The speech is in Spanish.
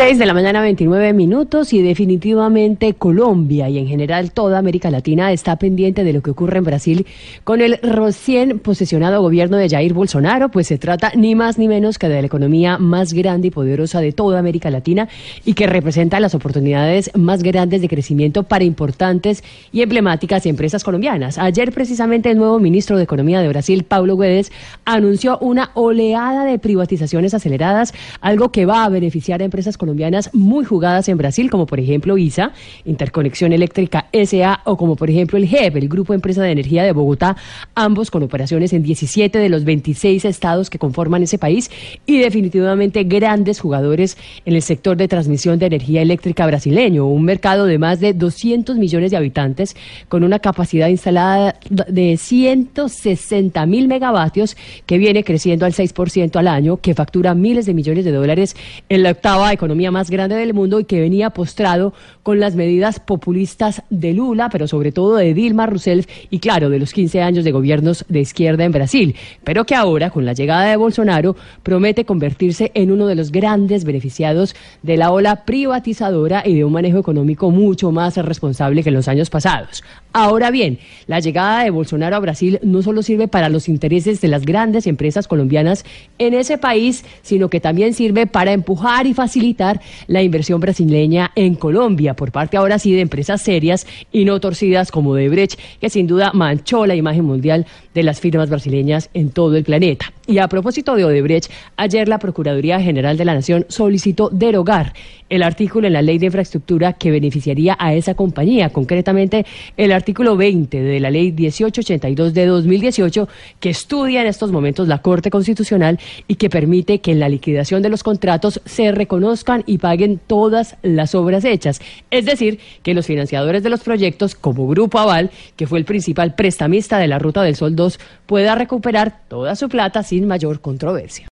6 de la mañana, 29 minutos y definitivamente Colombia y en general toda América Latina está pendiente de lo que ocurre en Brasil con el recién posesionado gobierno de Jair Bolsonaro, pues se trata ni más ni menos que de la economía más grande y poderosa de toda América Latina y que representa las oportunidades más grandes de crecimiento para importantes y emblemáticas empresas colombianas. Ayer precisamente el nuevo ministro de Economía de Brasil, Paulo Guedes, anunció una oleada de privatizaciones aceleradas, algo que va a beneficiar a empresas colombianas colombianas muy jugadas en Brasil, como por ejemplo ISA, Interconexión Eléctrica SA, o como por ejemplo el GEP, el Grupo Empresa de Energía de Bogotá, ambos con operaciones en 17 de los 26 estados que conforman ese país y definitivamente grandes jugadores en el sector de transmisión de energía eléctrica brasileño, un mercado de más de 200 millones de habitantes con una capacidad instalada de 160 mil megavatios que viene creciendo al 6% al año, que factura miles de millones de dólares en la octava economía más grande del mundo y que venía postrado con las medidas populistas de Lula, pero sobre todo de Dilma Rousseff y claro, de los 15 años de gobiernos de izquierda en Brasil, pero que ahora con la llegada de Bolsonaro promete convertirse en uno de los grandes beneficiados de la ola privatizadora y de un manejo económico mucho más responsable que los años pasados. Ahora bien, la llegada de Bolsonaro a Brasil no solo sirve para los intereses de las grandes empresas colombianas en ese país, sino que también sirve para empujar y facilitar la inversión brasileña en Colombia por parte ahora sí de empresas serias y no torcidas como Debrecht, que sin duda manchó la imagen mundial de las firmas brasileñas en todo el planeta. Y a propósito de Odebrecht, ayer la Procuraduría General de la Nación solicitó derogar el artículo en la ley de infraestructura que beneficiaría a esa compañía, concretamente el artículo 20 de la ley 1882 de 2018, que estudia en estos momentos la Corte Constitucional y que permite que en la liquidación de los contratos se reconozcan y paguen todas las obras hechas. Es decir, que los financiadores de los proyectos, como Grupo Aval, que fue el principal prestamista de la Ruta del Sol 2, pueda recuperar toda su plata sin mayor controversia.